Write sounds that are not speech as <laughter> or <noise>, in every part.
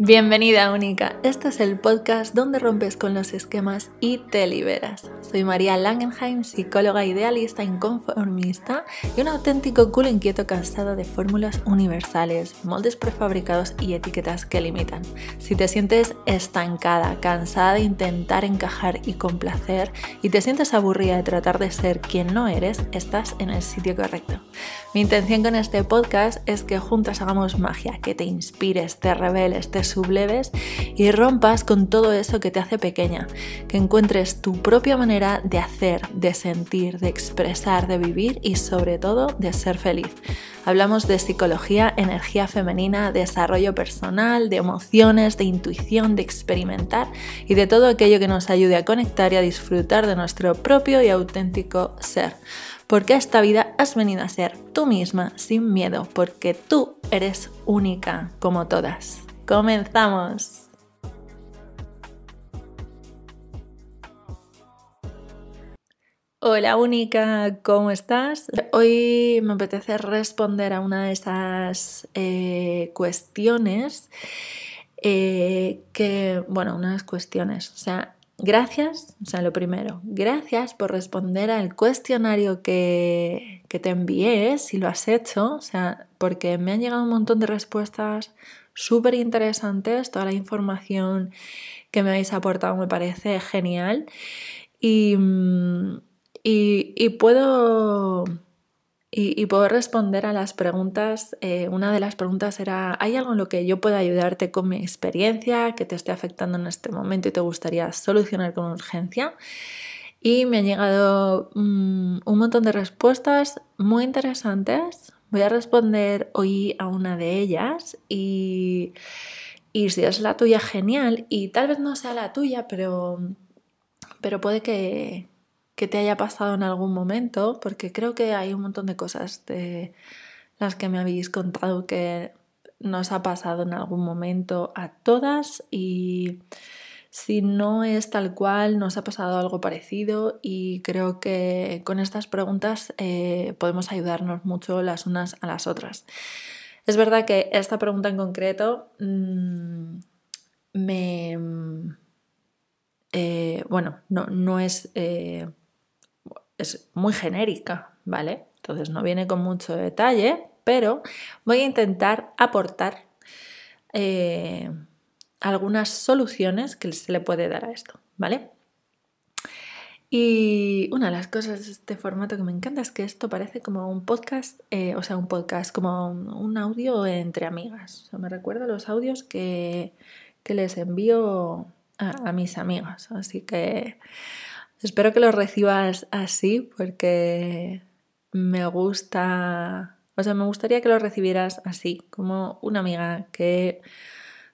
Bienvenida única, este es el podcast donde rompes con los esquemas y te liberas. Soy María Langenheim, psicóloga idealista inconformista y un auténtico culo inquieto cansado de fórmulas universales, moldes prefabricados y etiquetas que limitan. Si te sientes estancada, cansada de intentar encajar y complacer y te sientes aburrida de tratar de ser quien no eres, estás en el sitio correcto. Mi intención con este podcast es que juntas hagamos magia, que te inspires, te reveles, te subleves y rompas con todo eso que te hace pequeña, que encuentres tu propia manera de hacer, de sentir, de expresar, de vivir y sobre todo de ser feliz. Hablamos de psicología, energía femenina, desarrollo personal, de emociones, de intuición, de experimentar y de todo aquello que nos ayude a conectar y a disfrutar de nuestro propio y auténtico ser. Porque esta vida has venido a ser tú misma sin miedo, porque tú eres única como todas. Comenzamos. Hola única, ¿cómo estás? Hoy me apetece responder a una de esas eh, cuestiones eh, que, bueno, unas cuestiones, o sea, gracias, o sea, lo primero, gracias por responder al cuestionario que, que te envié, si lo has hecho, o sea, porque me han llegado un montón de respuestas súper interesantes, toda la información que me habéis aportado me parece genial y, mm, y, puedo... Y, responder a las preguntas. Eh, una de las preguntas era, ¿hay algo en lo que yo pueda ayudarte con mi experiencia que te esté afectando en este momento y te gustaría solucionar con urgencia? Y me han llegado mm, un montón de respuestas muy interesantes, Voy a responder hoy a una de ellas y, si es la tuya, genial. Y tal vez no sea la tuya, pero, pero puede que, te haya pasado en algún momento, porque creo que hay un montón de cosas de las que me habéis contado que nos ha pasado en algún momento a todas y si no es tal cual, nos ha pasado algo parecido y creo que con estas preguntas eh, podemos ayudarnos mucho las unas a las otras. Es verdad que esta pregunta en concreto mm, me... Eh, bueno, no, es... Eh, es muy genérica, ¿vale? Entonces no viene con mucho detalle, pero voy a intentar aportar algunas soluciones que se le puede dar a esto, ¿vale? Y una de las cosas de este formato que me encanta es que esto parece como un podcast, eh, o sea, un podcast, como un, audio entre amigas. Me recuerda los audios que, les envío a, a, mis amigas. Así que espero que los recibas así porque me gusta, o sea, me gustaría que los recibieras así, como una amiga que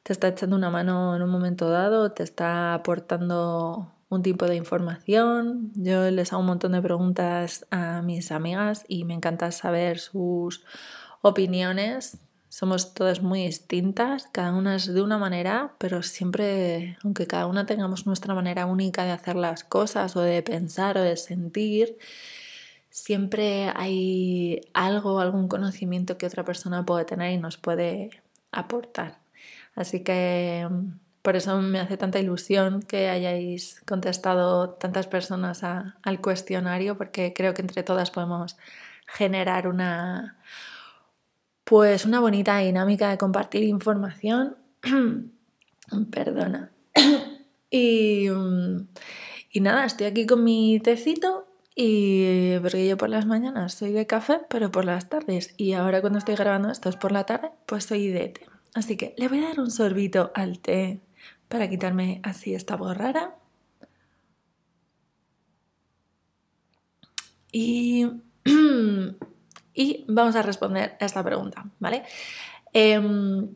te está echando una mano en un momento dado, te está aportando un tipo de información. Yo les hago un montón de preguntas a mis amigas y me encanta saber sus opiniones. Somos todas muy distintas, cada una es de una manera, pero siempre, aunque cada una tengamos nuestra manera única de hacer las cosas o de pensar o de sentir, siempre hay algo, algún conocimiento que otra persona puede tener y nos puede aportar. Así que mm, por eso me hace tanta ilusión que hayáis contestado tantas personas al cuestionario, porque creo que entre todas podemos generar una, pues una bonita dinámica de compartir información. <clears throat> Perdona. <clears throat> y, mm, y nada, estoy aquí con mi tecito y porque yo por las mañanas soy de café, pero por las tardes y ahora cuando estoy grabando esto es por la tarde, pues soy de té. Así que le voy a dar un sorbito al té para quitarme así esta voz. Y, <clears throat> y vamos a responder a esta pregunta, ¿vale? Em,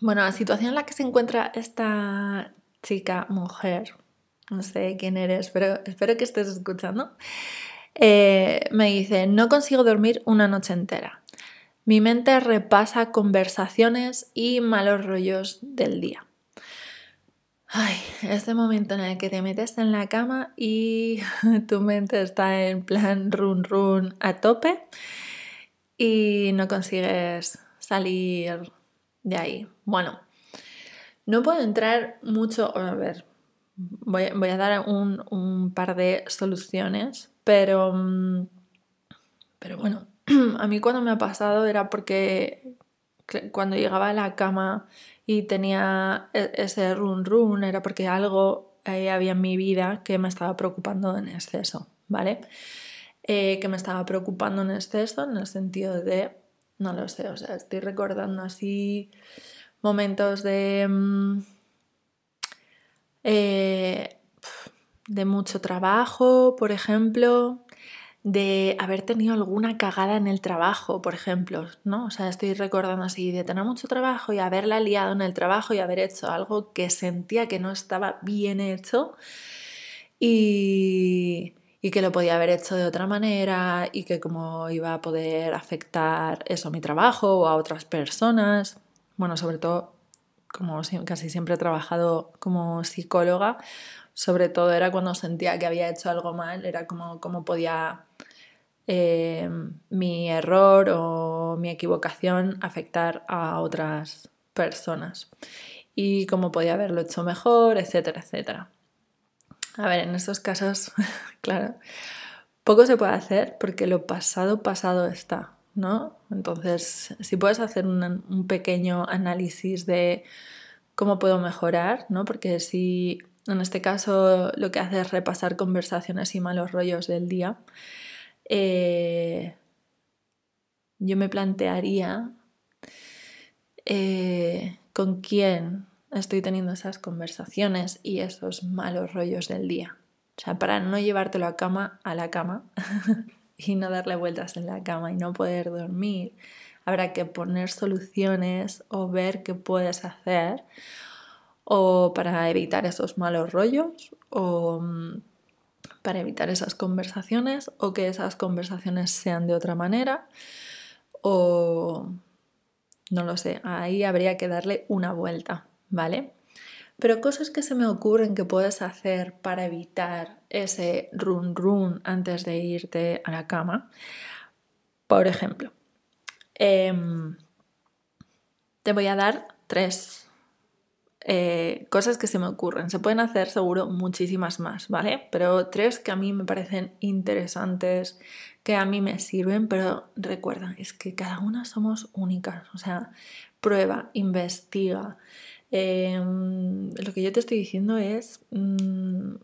bueno, la situación en la que se encuentra esta chica, mujer, no sé quién eres, pero espero que estés escuchando, eh, me dice, no consigo dormir una noche entera. Mi mente repasa conversaciones y malos rollos del día. Ay, este momento en el que te metes en la cama y <laughs> tu mente está en plan run run a tope y no consigues salir de ahí. Bueno, No puedo entrar mucho, a ver, voy, a dar un, par de soluciones, pero, mm, pero bueno, <clears throat> a mí cuando me ha pasado era porque cuando llegaba a la cama y tenía e, ese run run, era porque algo había en mi vida que me estaba preocupando en exceso, ¿vale? Eh, que me estaba preocupando en exceso en el sentido de, no lo sé, o sea, estoy recordando así momentos de... Mm, eh, de mucho trabajo, por ejemplo, de haber tenido alguna cagada en el trabajo, por ejemplo, ¿no? O sea, estoy recordando así de tener mucho trabajo y haberla liado en el trabajo y haber hecho algo que sentía que no estaba bien hecho y, y que lo podía haber hecho de otra manera y que como iba a poder afectar eso a mi trabajo o a otras personas. Bueno, sobre todo, como casi siempre he trabajado como psicóloga, sobre todo era cuando sentía que había hecho algo mal, era como cómo podía eh, mi error o mi equivocación afectar a otras personas y cómo podía haberlo hecho mejor, etcétera, etcétera. A ver, en estos casos, <laughs> claro, poco se puede hacer porque lo pasado, pasado está, ¿no? Entonces, si puedes hacer un, pequeño análisis de cómo puedo mejorar, ¿no? Porque si en este caso lo que hace es repasar conversaciones y malos rollos del día, eh, yo me plantearía eh, con quién estoy teniendo esas conversaciones y esos malos rollos del día. O sea, para no llevártelo a cama a la cama <laughs> y no darle vueltas en la cama y no poder dormir, habrá que poner soluciones o ver qué puedes hacer o para evitar esos malos rollos o mm, para evitar esas conversaciones o que esas conversaciones sean de otra manera o no lo sé, ahí habría que darle una vuelta, ¿vale? Pero cosas que se me ocurren que puedes hacer para evitar ese run run antes de irte a la cama. Por ejemplo, em, te voy a dar tres eh, cosas que se me ocurren. Se pueden hacer seguro muchísimas más, ¿vale? Pero tres que a mí me parecen interesantes, que a mí me sirven, pero recuerda, es que cada una somos únicas. O sea, prueba, investiga. Em, lo que yo te estoy diciendo es mm,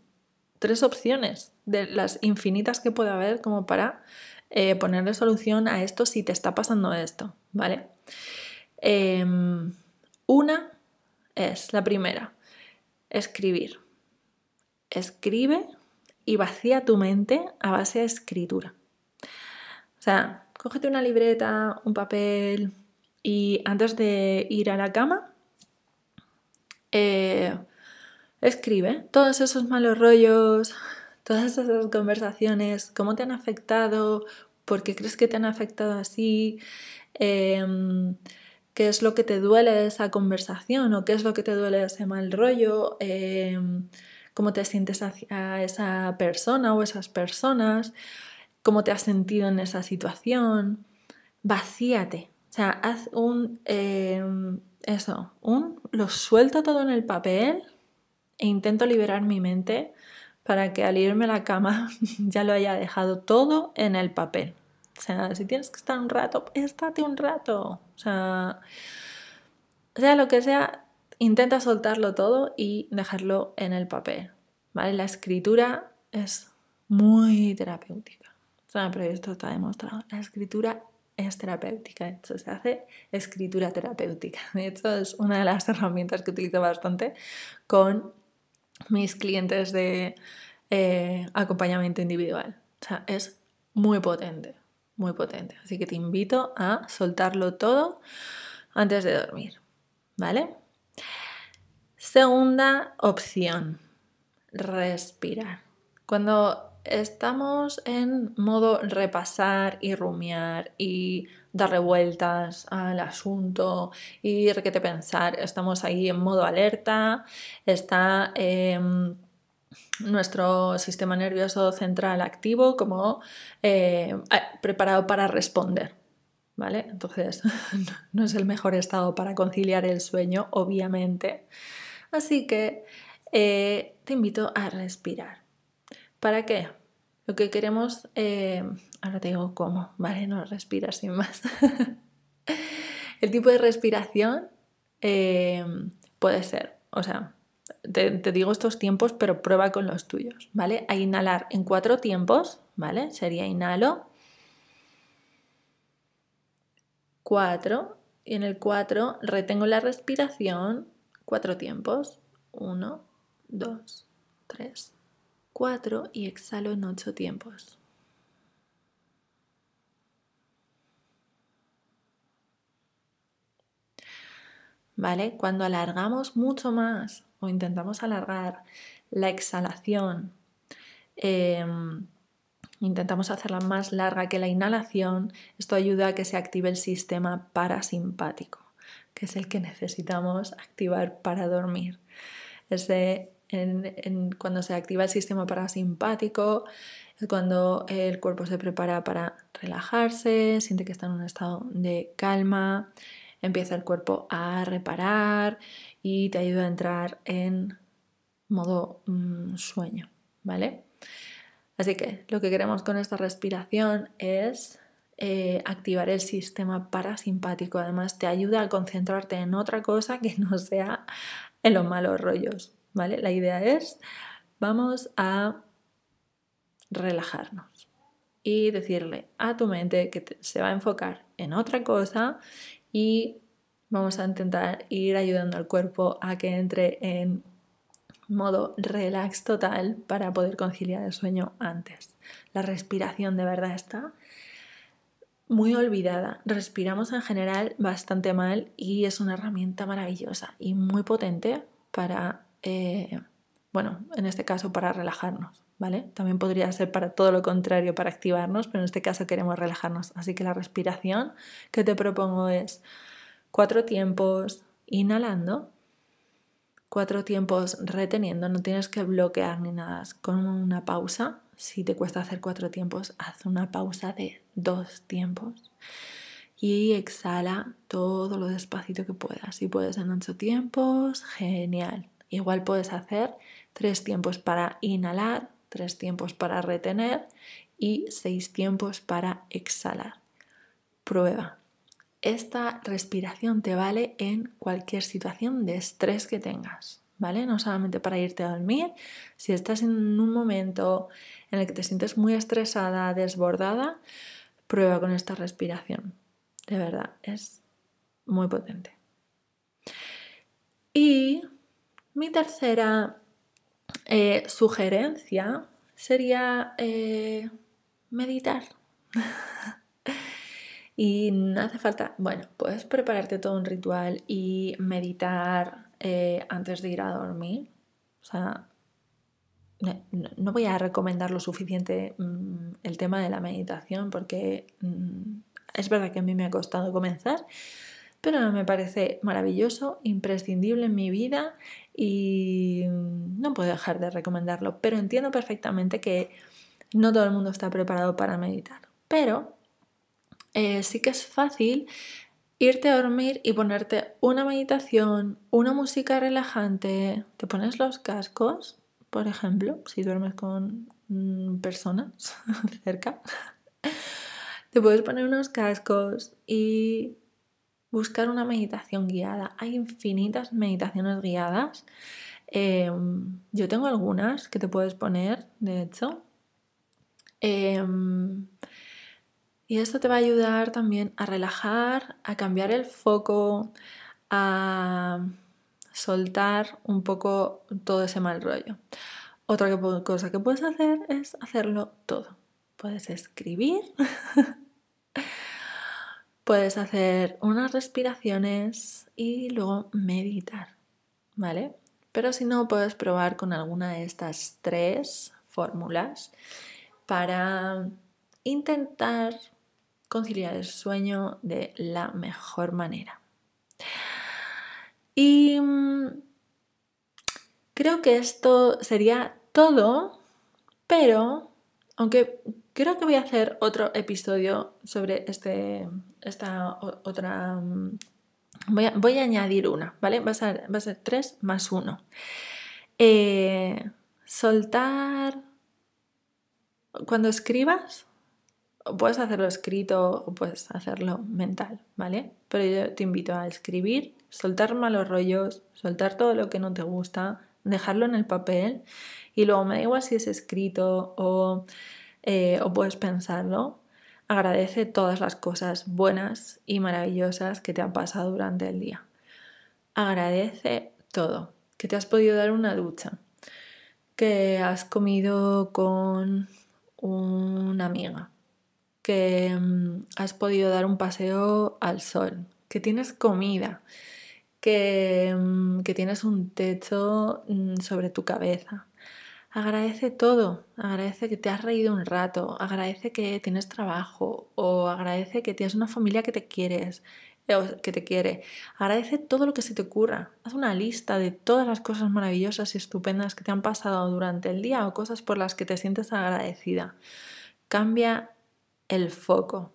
tres opciones de las infinitas que puede haber como para eh, ponerle solución a esto si te está pasando esto, ¿vale? Em, una es la primera, escribir. Escribe y vacía tu mente a base de escritura. O sea, cógete una libreta, un papel y antes de ir a la cama, eh, escribe todos esos malos rollos, todas esas conversaciones, cómo te han afectado, por qué crees que te han afectado así. Em, qué es lo que te duele de esa conversación o qué es lo que te duele de ese mal rollo, em, cómo te sientes hacia esa persona o esas personas, cómo te has sentido en esa situación. Vacíate, o sea, haz un, em, eso, un, lo suelto todo en el papel e intento liberar mi mente para que al irme a la cama <laughs> ya lo haya dejado todo en el papel. O sea, si tienes que estar un rato, estate un rato. O sea, sea lo que sea, intenta soltarlo todo y dejarlo en el papel. ¿Vale? La escritura es muy terapéutica. O sea, pero esto está demostrado. La escritura es terapéutica. De hecho, se hace escritura terapéutica. <laughs> De hecho, es una de las herramientas que utilizo bastante con mis clientes de eh, acompañamiento individual. O sea, es muy potente muy potente. Así que te invito a soltarlo todo antes de dormir, ¿vale? Segunda opción, respirar. Cuando estamos en modo repasar y rumiar y darle vueltas al asunto y requete pensar, estamos ahí en modo alerta, está... Em, nuestro sistema nervioso central activo como eh, preparado para responder. ¿vale? Entonces <laughs> no es el mejor estado para conciliar el sueño, obviamente. Así que eh, te invito a respirar. ¿Para qué? Lo que queremos, eh, ahora te digo cómo, ¿vale? No respiras sin más. <laughs> el tipo de respiración puede ser, o sea, te, digo estos tiempos, pero prueba con los tuyos, ¿vale? A inhalar en cuatro tiempos, ¿vale? Sería inhalo, cuatro, y en el cuatro retengo la respiración, cuatro tiempos, uno, dos, tres, cuatro, y exhalo en ocho tiempos. ¿Vale? Cuando alargamos mucho más o intentamos alargar la exhalación, em, intentamos hacerla más larga que la inhalación, esto ayuda a que se active el sistema parasimpático, que es el que necesitamos activar para dormir. cuando se activa el sistema parasimpático, cuando el cuerpo se prepara para relajarse, siente que está en un estado de calma, empieza el cuerpo a reparar y te ayuda a entrar en modo mm, sueño, ¿vale? Así que lo que queremos con esta respiración es eh, activar el sistema parasimpático. Además, te ayuda a concentrarte en otra cosa que no sea en los malos rollos, ¿vale? La idea es, vamos a relajarnos y decirle a tu mente que se va a enfocar en otra cosa y vamos a intentar ir ayudando al cuerpo a que entre en modo relax total para poder conciliar el sueño antes. La respiración de verdad está muy olvidada. Respiramos en general bastante mal y es una herramienta maravillosa y muy potente para, eh, bueno, en este caso para relajarnos. ¿Vale? También podría ser para todo lo contrario, para activarnos, pero en este caso queremos relajarnos. Así que la respiración que te propongo es cuatro tiempos inhalando, cuatro tiempos reteniendo, no tienes que bloquear ni nada, con una pausa. Si te cuesta hacer cuatro tiempos, haz una pausa de dos tiempos y exhala todo lo despacito que puedas. Si puedes en ocho tiempos, genial. Igual puedes hacer tres tiempos para inhalar, tres tiempos para retener y seis tiempos para exhalar. Prueba. Esta respiración te vale en cualquier situación de estrés que tengas, ¿vale? No solamente para irte a dormir. Si estás en un momento en el que te sientes muy estresada, desbordada, prueba con esta respiración. De verdad, es muy potente. Y mi tercera eh, sugerencia sería eh, meditar. <laughs> y no hace falta, bueno, puedes prepararte todo un ritual y meditar eh, antes de ir a dormir. O sea, no, voy a recomendar lo suficiente mm, el tema de la meditación porque mm, es verdad que a mí me ha costado comenzar, pero me parece maravilloso, imprescindible en mi vida y no puedo dejar de recomendarlo, pero entiendo perfectamente que no todo el mundo está preparado para meditar, pero eh, sí que es fácil irte a dormir y ponerte una meditación, una música relajante, te pones los cascos, por ejemplo, si duermes con mm, personas <laughs> cerca, te puedes poner unos cascos y buscar una meditación guiada. Hay infinitas meditaciones guiadas. Em, yo tengo algunas que te puedes poner, de hecho. Em, y esto te va a ayudar también a relajar, a cambiar el foco, a soltar un poco todo ese mal rollo. Otra cosa que puedes hacer es hacerlo todo. Puedes escribir <laughs> Puedes hacer unas respiraciones y luego meditar, ¿vale? Pero si no, puedes probar con alguna de estas tres fórmulas para intentar conciliar el sueño de la mejor manera. Y mm, creo que esto sería todo, pero aunque creo que voy a hacer otro episodio sobre este, esta otra... Mm, voy a, añadir una, ¿vale? Va a ser, va a ser 3 más 1. Eh, soltar... Cuando escribas, puedes hacerlo escrito o puedes hacerlo mental, ¿vale? Pero yo te invito a escribir, soltar malos rollos, soltar todo lo que no te gusta, dejarlo en el papel y luego me da igual si es escrito o, eh, o puedes pensarlo. Agradece todas las cosas buenas y maravillosas que te han pasado durante el día. Agradece todo, que te has podido dar una ducha, que has comido con una amiga, que mm, has podido dar un paseo al sol, que tienes comida, que, mm, que tienes un techo mm, sobre tu cabeza. Agradece todo, agradece que te has reído un rato, agradece que tienes trabajo o agradece que tienes una familia que te quieres, eh, que te quiere. Agradece todo lo que se te ocurra. Haz una lista de todas las cosas maravillosas y estupendas que te han pasado durante el día o cosas por las que te sientes agradecida. Cambia el foco.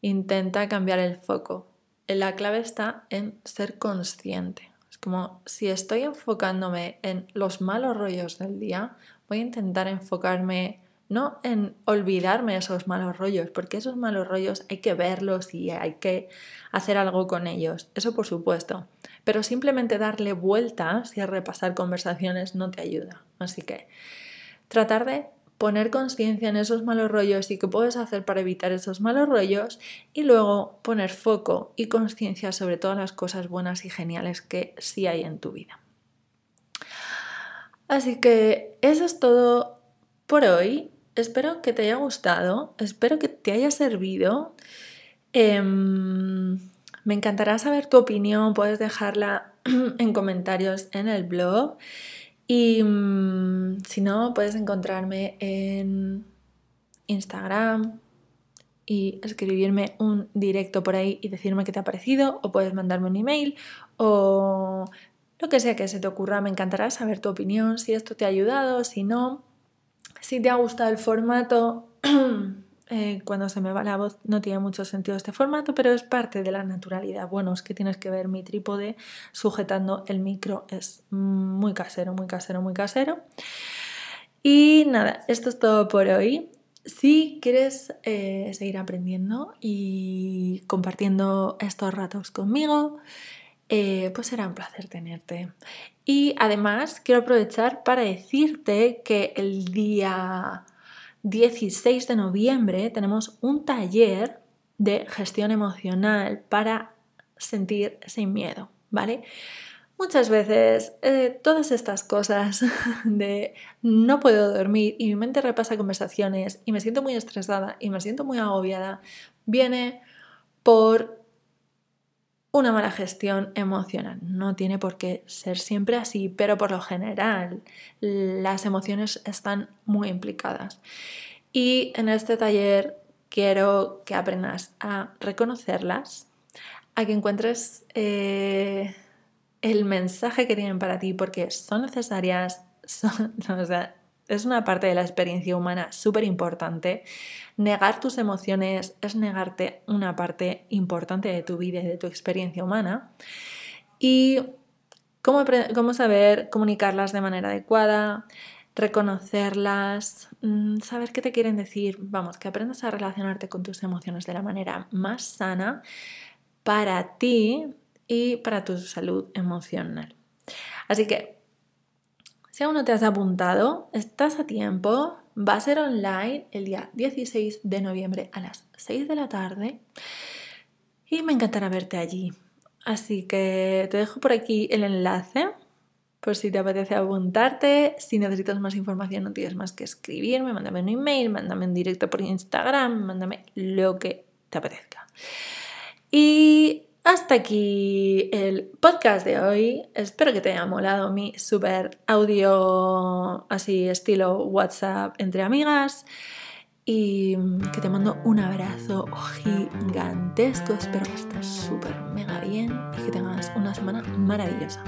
Intenta cambiar el foco. La clave está en ser consciente. Como si estoy enfocándome en los malos rollos del día, voy a intentar enfocarme no en olvidarme esos malos rollos, porque esos malos rollos hay que verlos y hay que hacer algo con ellos, eso por supuesto, pero simplemente darle vueltas y repasar conversaciones no te ayuda. Así que tratar de poner conciencia en esos malos rollos y qué puedes hacer para evitar esos malos rollos y luego poner foco y conciencia sobre todas las cosas buenas y geniales que sí hay en tu vida. Así que eso es todo por hoy. Espero que te haya gustado, espero que te haya servido. Em, me encantará saber tu opinión, puedes dejarla <clears throat> en comentarios en el blog. Y mm, si no, puedes encontrarme en Instagram y escribirme un directo por ahí y decirme qué te ha parecido, o puedes mandarme un email, o lo que sea que se te ocurra. Me encantará saber tu opinión, si esto te ha ayudado, si no, si te ha gustado el formato. <clears throat> Eh, cuando se me va la voz no tiene mucho sentido este formato, pero es parte de la naturalidad. Bueno, es que tienes que ver mi trípode sujetando el micro, es muy casero, muy casero, muy casero. Y nada, esto es todo por hoy. Si quieres eh, seguir aprendiendo y compartiendo estos ratos conmigo, eh, pues será un placer tenerte. Y además quiero aprovechar para decirte que el día 16 de noviembre tenemos un taller de gestión emocional para sentir sin miedo, ¿vale? Muchas veces eh, todas estas cosas <laughs> de no puedo dormir y mi mente repasa conversaciones y me siento muy estresada y me siento muy agobiada, viene por una mala gestión emocional. No tiene por qué ser siempre así, pero por lo general las emociones están muy implicadas. Y en este taller quiero que aprendas a reconocerlas, a que encuentres eh, el mensaje que tienen para ti porque son necesarias, <laughs> son, es una parte de la experiencia humana súper importante. Negar tus emociones es negarte una parte importante de tu vida y de tu experiencia humana. Y cómo, cómo saber comunicarlas de manera adecuada, reconocerlas, mm, saber qué te quieren decir, vamos, que aprendas a relacionarte con tus emociones de la manera más sana para ti y para tu salud emocional. Así que si aún no te has apuntado, estás a tiempo. Va a ser online el día 16 de noviembre a las 6 de la tarde y me encantará verte allí. Así que te dejo por aquí el enlace por si te apetece apuntarte. Si necesitas más información no tienes más que escribirme, mándame un email, mándame un directo por Instagram, mándame lo que te apetezca. Y hasta aquí el podcast de hoy. Espero que te haya molado mi super audio así estilo WhatsApp entre amigas. Y que te mando un abrazo gigantesco. Espero que estés súper mega bien y que tengas una semana maravillosa.